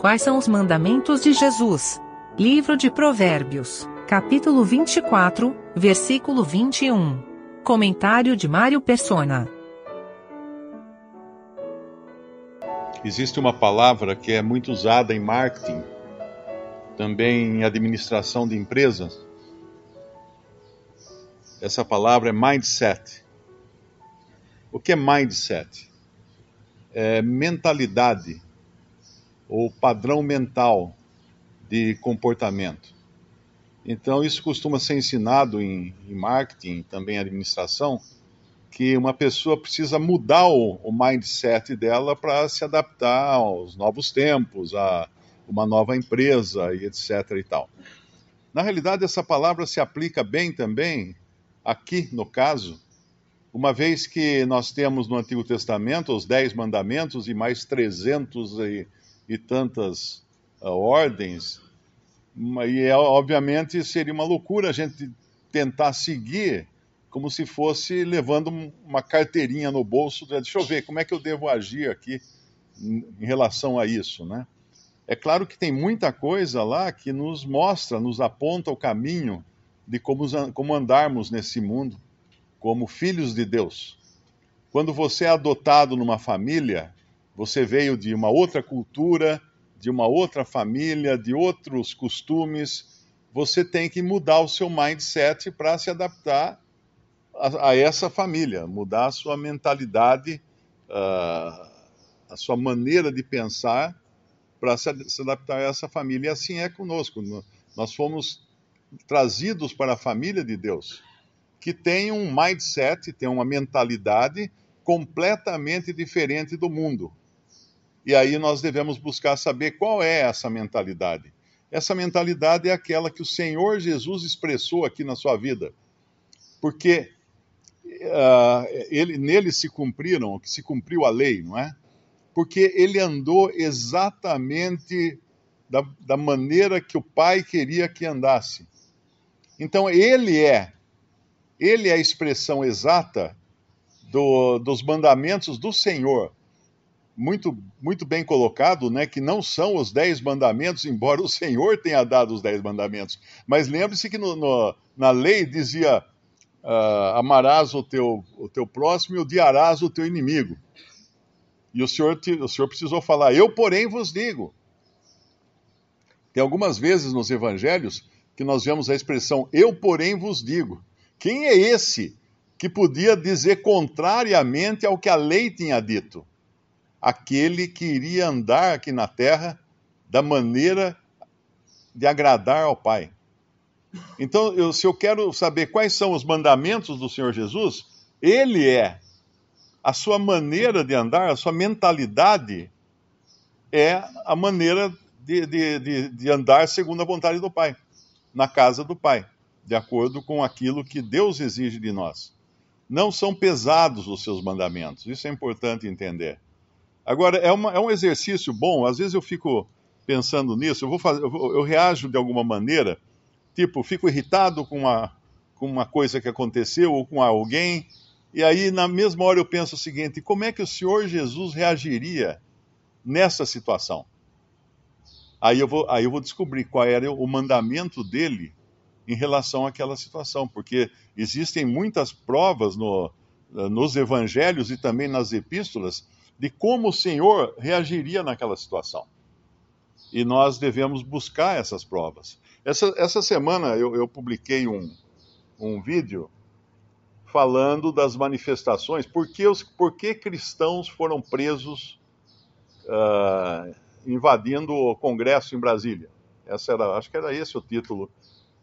Quais são os mandamentos de Jesus? Livro de Provérbios, capítulo 24, versículo 21. Comentário de Mário Persona. Existe uma palavra que é muito usada em marketing, também em administração de empresas. Essa palavra é mindset. O que é mindset? É mentalidade ou padrão mental de comportamento. Então, isso costuma ser ensinado em, em marketing, também em administração, que uma pessoa precisa mudar o, o mindset dela para se adaptar aos novos tempos, a uma nova empresa e etc. e tal. Na realidade, essa palavra se aplica bem também aqui, no caso, uma vez que nós temos no Antigo Testamento os Dez Mandamentos e mais 300 e e tantas uh, ordens, e é, obviamente seria uma loucura a gente tentar seguir como se fosse levando uma carteirinha no bolso, deixa eu ver como é que eu devo agir aqui em relação a isso, né? É claro que tem muita coisa lá que nos mostra, nos aponta o caminho de como, como andarmos nesse mundo como filhos de Deus. Quando você é adotado numa família, você veio de uma outra cultura, de uma outra família, de outros costumes. Você tem que mudar o seu mindset para se adaptar a, a, essa família, mudar a sua mentalidade, uh, a sua maneira de pensar para se, se adaptar a essa família. E assim é conosco. Nós fomos trazidos para a família de Deus, que tem um mindset, tem uma mentalidade completamente diferente do mundo. E aí nós devemos buscar saber qual é essa mentalidade. Essa mentalidade é aquela que o Senhor Jesus expressou aqui na sua vida. Porque uh, ele, nele se cumpriram, se cumpriu a lei, não é? Porque ele andou exatamente da, da maneira que o Pai queria que andasse. Então ele é, ele é a expressão exata do, dos mandamentos do Senhor muito, muito bem colocado, né, que não são os dez mandamentos, embora o Senhor tenha dado os dez mandamentos. Mas lembre-se que no, no, na lei dizia: uh, amarás o teu, o teu próximo e odiarás o teu inimigo. E o Senhor, o Senhor precisou falar: Eu, porém, vos digo. Tem algumas vezes nos evangelhos que nós vemos a expressão eu, porém, vos digo. Quem é esse que podia dizer contrariamente ao que a lei tinha dito? Aquele que iria andar aqui na terra da maneira de agradar ao Pai. Então, eu, se eu quero saber quais são os mandamentos do Senhor Jesus, ele é. A sua maneira de andar, a sua mentalidade é a maneira de, de, de, de andar segundo a vontade do Pai, na casa do Pai, de acordo com aquilo que Deus exige de nós. Não são pesados os seus mandamentos, isso é importante entender. Agora, é, uma, é um exercício bom, às vezes eu fico pensando nisso, eu, vou fazer, eu, eu reajo de alguma maneira, tipo, fico irritado com uma, com uma coisa que aconteceu ou com alguém, e aí na mesma hora eu penso o seguinte: como é que o Senhor Jesus reagiria nessa situação? Aí eu vou, aí eu vou descobrir qual era o mandamento dele em relação àquela situação, porque existem muitas provas no, nos evangelhos e também nas epístolas de como o Senhor reagiria naquela situação. E nós devemos buscar essas provas. Essa, essa semana eu, eu publiquei um, um vídeo falando das manifestações, por que, os, por que cristãos foram presos uh, invadindo o Congresso em Brasília. Essa era, acho que era esse o título.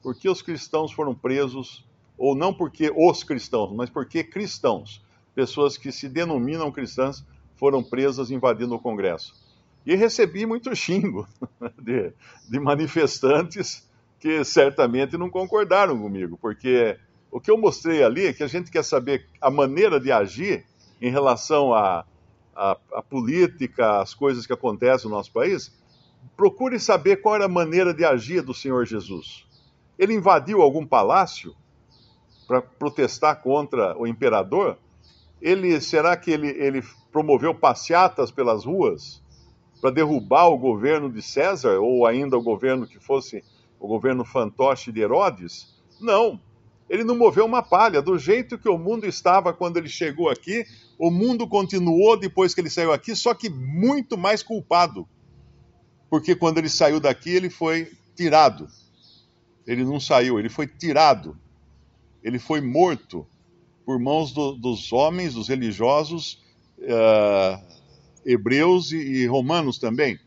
Por que os cristãos foram presos, ou não porque os cristãos, mas porque cristãos, pessoas que se denominam cristãs, foram presas invadindo o Congresso. E recebi muito xingo de, de manifestantes que certamente não concordaram comigo, porque o que eu mostrei ali é que a gente quer saber a maneira de agir em relação à a, a, a, política, as coisas que acontecem no nosso país. Procure saber qual era a maneira de agir do Senhor Jesus. Ele invadiu algum palácio para protestar contra o imperador? Ele será que ele, ele promoveu passeatas pelas ruas para derrubar o governo de César, ou ainda o governo que fosse o governo fantoche de Herodes. Não, ele não moveu uma palha. Do jeito que o mundo estava quando ele chegou aqui, o mundo continuou depois que ele saiu aqui, só que muito mais culpado. Porque quando ele saiu daqui, ele foi tirado. Ele não saiu, ele foi tirado. Ele foi morto por mãos do, dos homens, dos religiosos, uh, hebreus e, e, romanos também.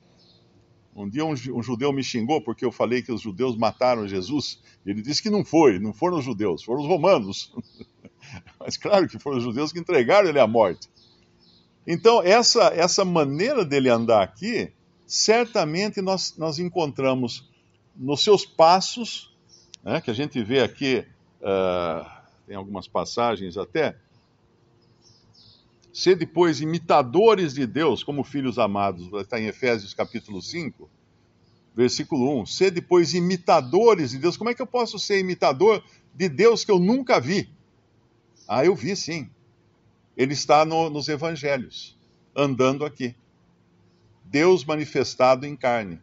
Um dia um, um, judeu me xingou porque eu falei que os judeus mataram Jesus. Ele disse que não foi, não foram os judeus, foram os romanos. Mas claro que foram os judeus que entregaram ele à morte. Então, essa, essa maneira dele andar aqui, certamente nós, nós encontramos nos seus passos, né, que a gente vê aqui. Uh, tem algumas passagens até. Ser depois imitadores de Deus, como filhos amados, está em Efésios capítulo 5, versículo 1. Ser depois imitadores de Deus. Como é que eu posso ser imitador de Deus que eu nunca vi? Ah, eu vi sim. Ele está no, nos evangelhos, andando aqui. Deus manifestado em carne,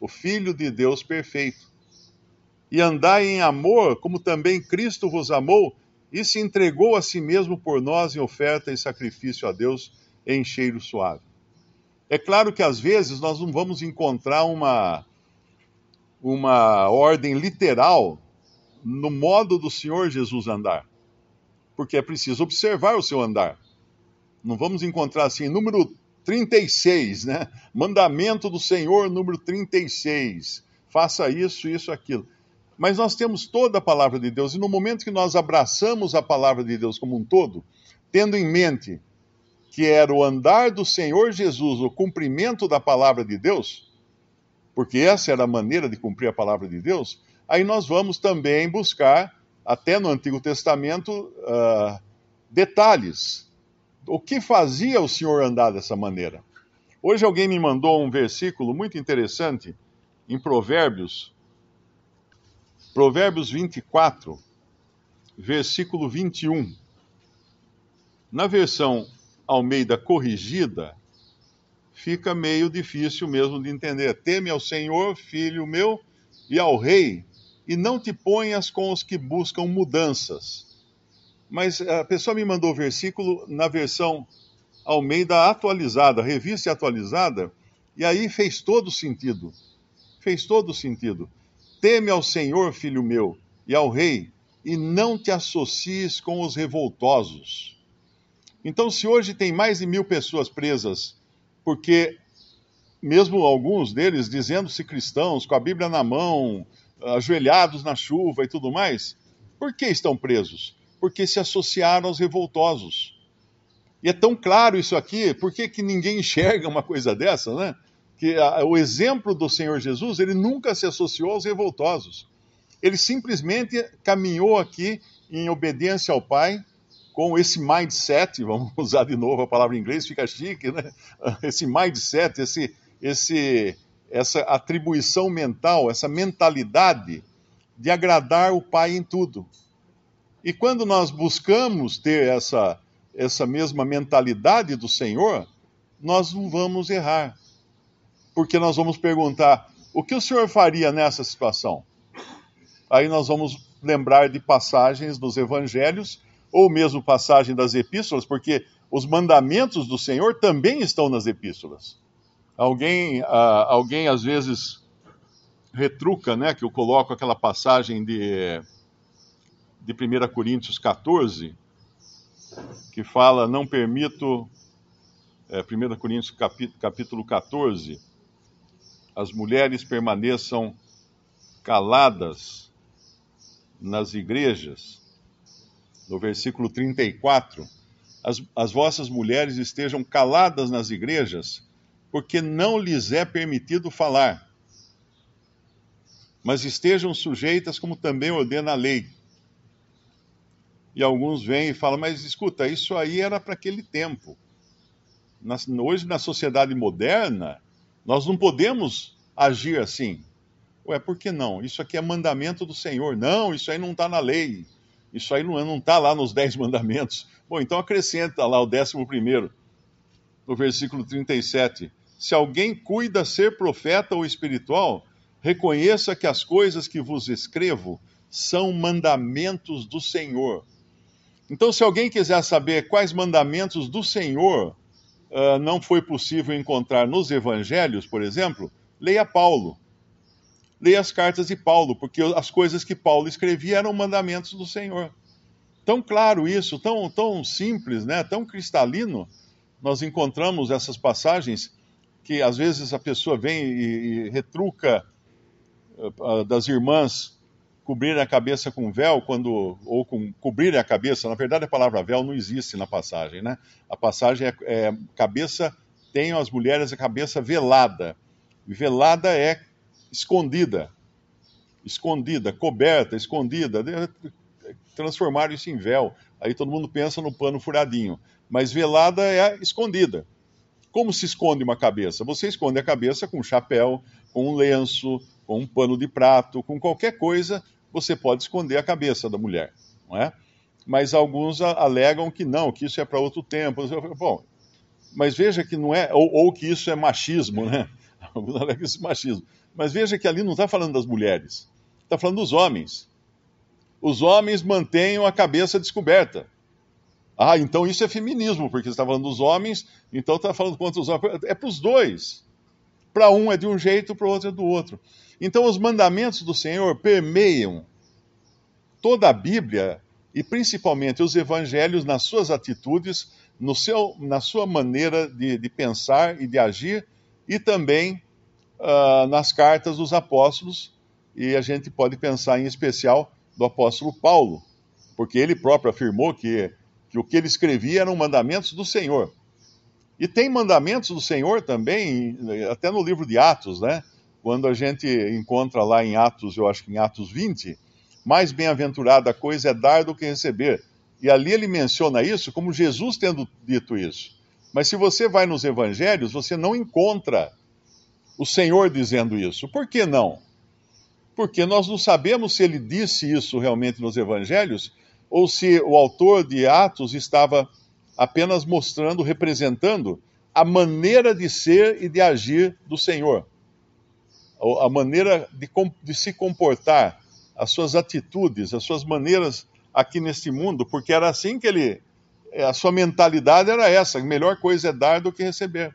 o Filho de Deus perfeito e andai em amor, como também Cristo vos amou e se entregou a si mesmo por nós em oferta e sacrifício a Deus em cheiro suave. É claro que às vezes nós não vamos encontrar uma, uma ordem literal no modo do Senhor Jesus andar, porque é preciso observar o seu andar. Não vamos encontrar assim, número 36, né? Mandamento do Senhor, número 36. Faça isso, isso, aquilo. Mas nós temos toda a palavra de Deus, e no momento que nós abraçamos a palavra de Deus como um todo, tendo em mente que era o andar do Senhor Jesus, o cumprimento da palavra de Deus, porque essa era a maneira de cumprir a palavra de Deus, aí nós vamos também buscar, até no Antigo Testamento, uh, detalhes. O que fazia o Senhor andar dessa maneira? Hoje alguém me mandou um versículo muito interessante em Provérbios, Provérbios 24, versículo 21. Na versão Almeida corrigida, fica meio difícil mesmo de entender. Teme ao Senhor, filho meu, e ao rei, e não te ponhas com os que buscam mudanças. Mas a pessoa me mandou o versículo na versão Almeida atualizada, revista atualizada, e aí fez todo sentido. Fez todo sentido. Teme ao Senhor, filho meu, e ao rei, e não te associes com os revoltosos. Então, se hoje tem mais de mil pessoas presas, porque, mesmo alguns deles dizendo-se cristãos, com a Bíblia na mão, ajoelhados na chuva e tudo mais, por que estão presos? Porque se associaram aos revoltosos. E é tão claro isso aqui, por que, que ninguém enxerga uma coisa dessa, né? Que a, o exemplo do Senhor Jesus, ele nunca se associou aos revoltosos. Ele simplesmente caminhou aqui em obediência ao Pai, com esse mindset, vamos usar de novo a palavra em inglês, fica chique, né? Esse mindset, esse, esse, essa atribuição mental, essa mentalidade de agradar o Pai em tudo. E quando nós buscamos ter essa, essa mesma mentalidade do Senhor, nós não vamos errar porque nós vamos perguntar: o que o senhor faria nessa situação? Aí nós vamos lembrar de passagens dos evangelhos, ou mesmo passagem das epístolas, porque os mandamentos do Senhor também estão nas epístolas. Alguém, ah, alguém às vezes retruca, né, que eu coloco aquela passagem de, de 1 Coríntios 14, que fala: Não permito, é, 1 Coríntios capítulo 14, as mulheres permaneçam caladas nas igrejas. No versículo 34, as, as vossas mulheres estejam caladas nas igrejas, porque não lhes é permitido falar, mas estejam sujeitas como também ordena a lei. E alguns vêm e falam, mas escuta, isso aí era para aquele tempo. Hoje, na sociedade moderna, nós não podemos agir assim. Ué, por que não? Isso aqui é mandamento do Senhor. Não, isso aí não está na lei. Isso aí não está lá nos dez mandamentos. Bom, então acrescenta lá o décimo primeiro, no versículo 37. Se alguém cuida ser profeta ou espiritual, reconheça que as coisas que vos escrevo são mandamentos do Senhor. Então, se alguém quiser saber quais mandamentos do Senhor uh, não foi possível encontrar nos evangelhos, por exemplo, leia Paulo. Leia as cartas de Paulo, porque as coisas que Paulo escrevia eram mandamentos do Senhor. Tão claro isso, tão, tão simples, né? tão cristalino, nós encontramos essas passagens que às vezes a pessoa vem e, e retruca uh, das irmãs cobrir a cabeça com véu quando ou com cobrir a cabeça. Na verdade, a palavra véu não existe na passagem, né? A passagem é, é cabeça tem as mulheres a cabeça velada. Velada é escondida, escondida, coberta, escondida. Transformaram isso em véu. Aí todo mundo pensa no pano furadinho. Mas velada é escondida. Como se esconde uma cabeça? Você esconde a cabeça com um chapéu, com um lenço, com um pano de prato, com qualquer coisa você pode esconder a cabeça da mulher, não é? Mas alguns alegam que não, que isso é para outro tempo. Bom, mas veja que não é, ou, ou que isso é machismo, né? Alguns alegam isso é machismo. Mas veja que ali não está falando das mulheres, está falando dos homens. Os homens mantenham a cabeça descoberta. Ah, então isso é feminismo, porque está falando dos homens, então está falando contra os homens. É para os dois. Para um é de um jeito, para o outro é do outro. Então, os mandamentos do Senhor permeiam toda a Bíblia e principalmente os evangelhos nas suas atitudes, no seu, na sua maneira de, de pensar e de agir, e também uh, nas cartas dos apóstolos. E a gente pode pensar em especial do apóstolo Paulo, porque ele próprio afirmou que, que o que ele escrevia eram mandamentos do Senhor. E tem mandamentos do Senhor também, até no livro de Atos, né? quando a gente encontra lá em Atos, eu acho que em Atos 20, mais bem-aventurada coisa é dar do que receber. E ali ele menciona isso como Jesus tendo dito isso. Mas se você vai nos evangelhos, você não encontra o Senhor dizendo isso. Por que não? Porque nós não sabemos se ele disse isso realmente nos evangelhos ou se o autor de Atos estava apenas mostrando, representando a maneira de ser e de agir do Senhor a maneira de, de, se comportar, as suas atitudes, as suas maneiras aqui neste mundo, porque era assim que ele. É, a sua mentalidade era essa: melhor coisa é dar do que receber.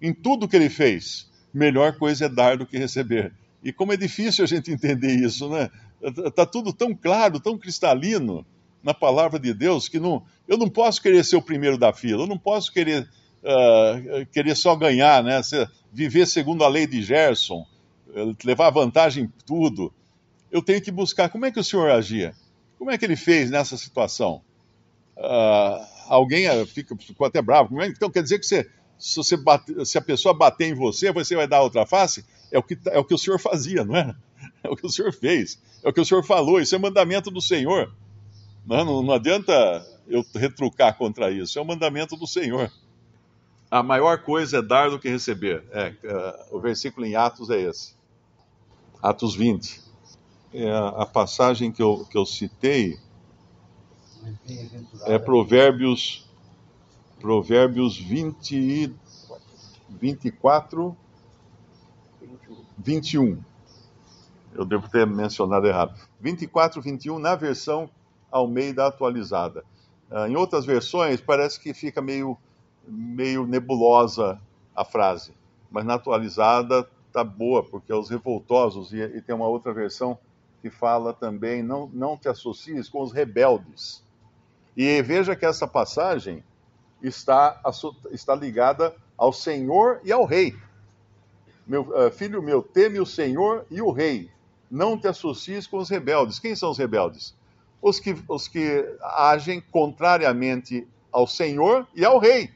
Em tudo que ele fez, melhor coisa é dar do que receber. E como é difícil a gente entender isso, né? Está tudo tão claro, tão cristalino na palavra de Deus que não, eu não posso querer ser o primeiro da fila, eu não posso querer, uh, querer só ganhar, né? viver segundo a lei de Gerson, levar vantagem em tudo. Eu tenho que buscar como é que o senhor agia. Como é que ele fez nessa situação? Uh, alguém ah, fica, ficou até bravo. Então quer dizer que você, se, você bate, se a pessoa bater em você, você vai dar outra face? É o, que, é o que o senhor fazia, não é? É o que o senhor fez. É o que o senhor falou. Isso é mandamento do Senhor. Não, não, adianta eu retrucar contra isso. É o mandamento do Senhor. A maior coisa é dar do que receber. É, uh, o versículo em Atos é esse. Atos 20. É a, passagem que eu, que eu citei é Provérbios, Provérbios 20, 24, 21. Eu devo ter mencionado errado. 24, 21, na versão Almeida atualizada. Uh, em outras versões, parece que fica meio, meio nebulosa a frase, mas na atualizada tá boa, porque é os revoltosos, e, e, tem uma outra versão que fala também, não, não te associes com os rebeldes. E veja que essa passagem está, está ligada ao Senhor e ao Rei. Meu, uh, filho meu, teme o Senhor e o Rei. Não te associes com os rebeldes. Quem são os rebeldes? Os que, os que agem contrariamente ao Senhor e ao Rei.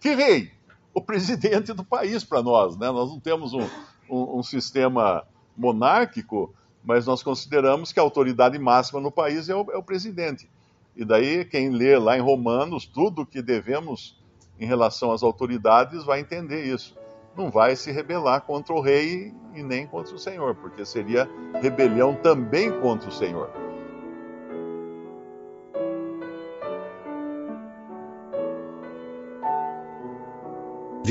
Que rei? O presidente do país para nós, né? Nós não temos um, um, um sistema monárquico, mas nós consideramos que a autoridade máxima no país é o, é o, presidente. E daí, quem lê lá em Romanos, tudo que devemos em relação às autoridades vai entender isso. Não vai se rebelar contra o rei e nem contra o Senhor, porque seria rebelião também contra o Senhor.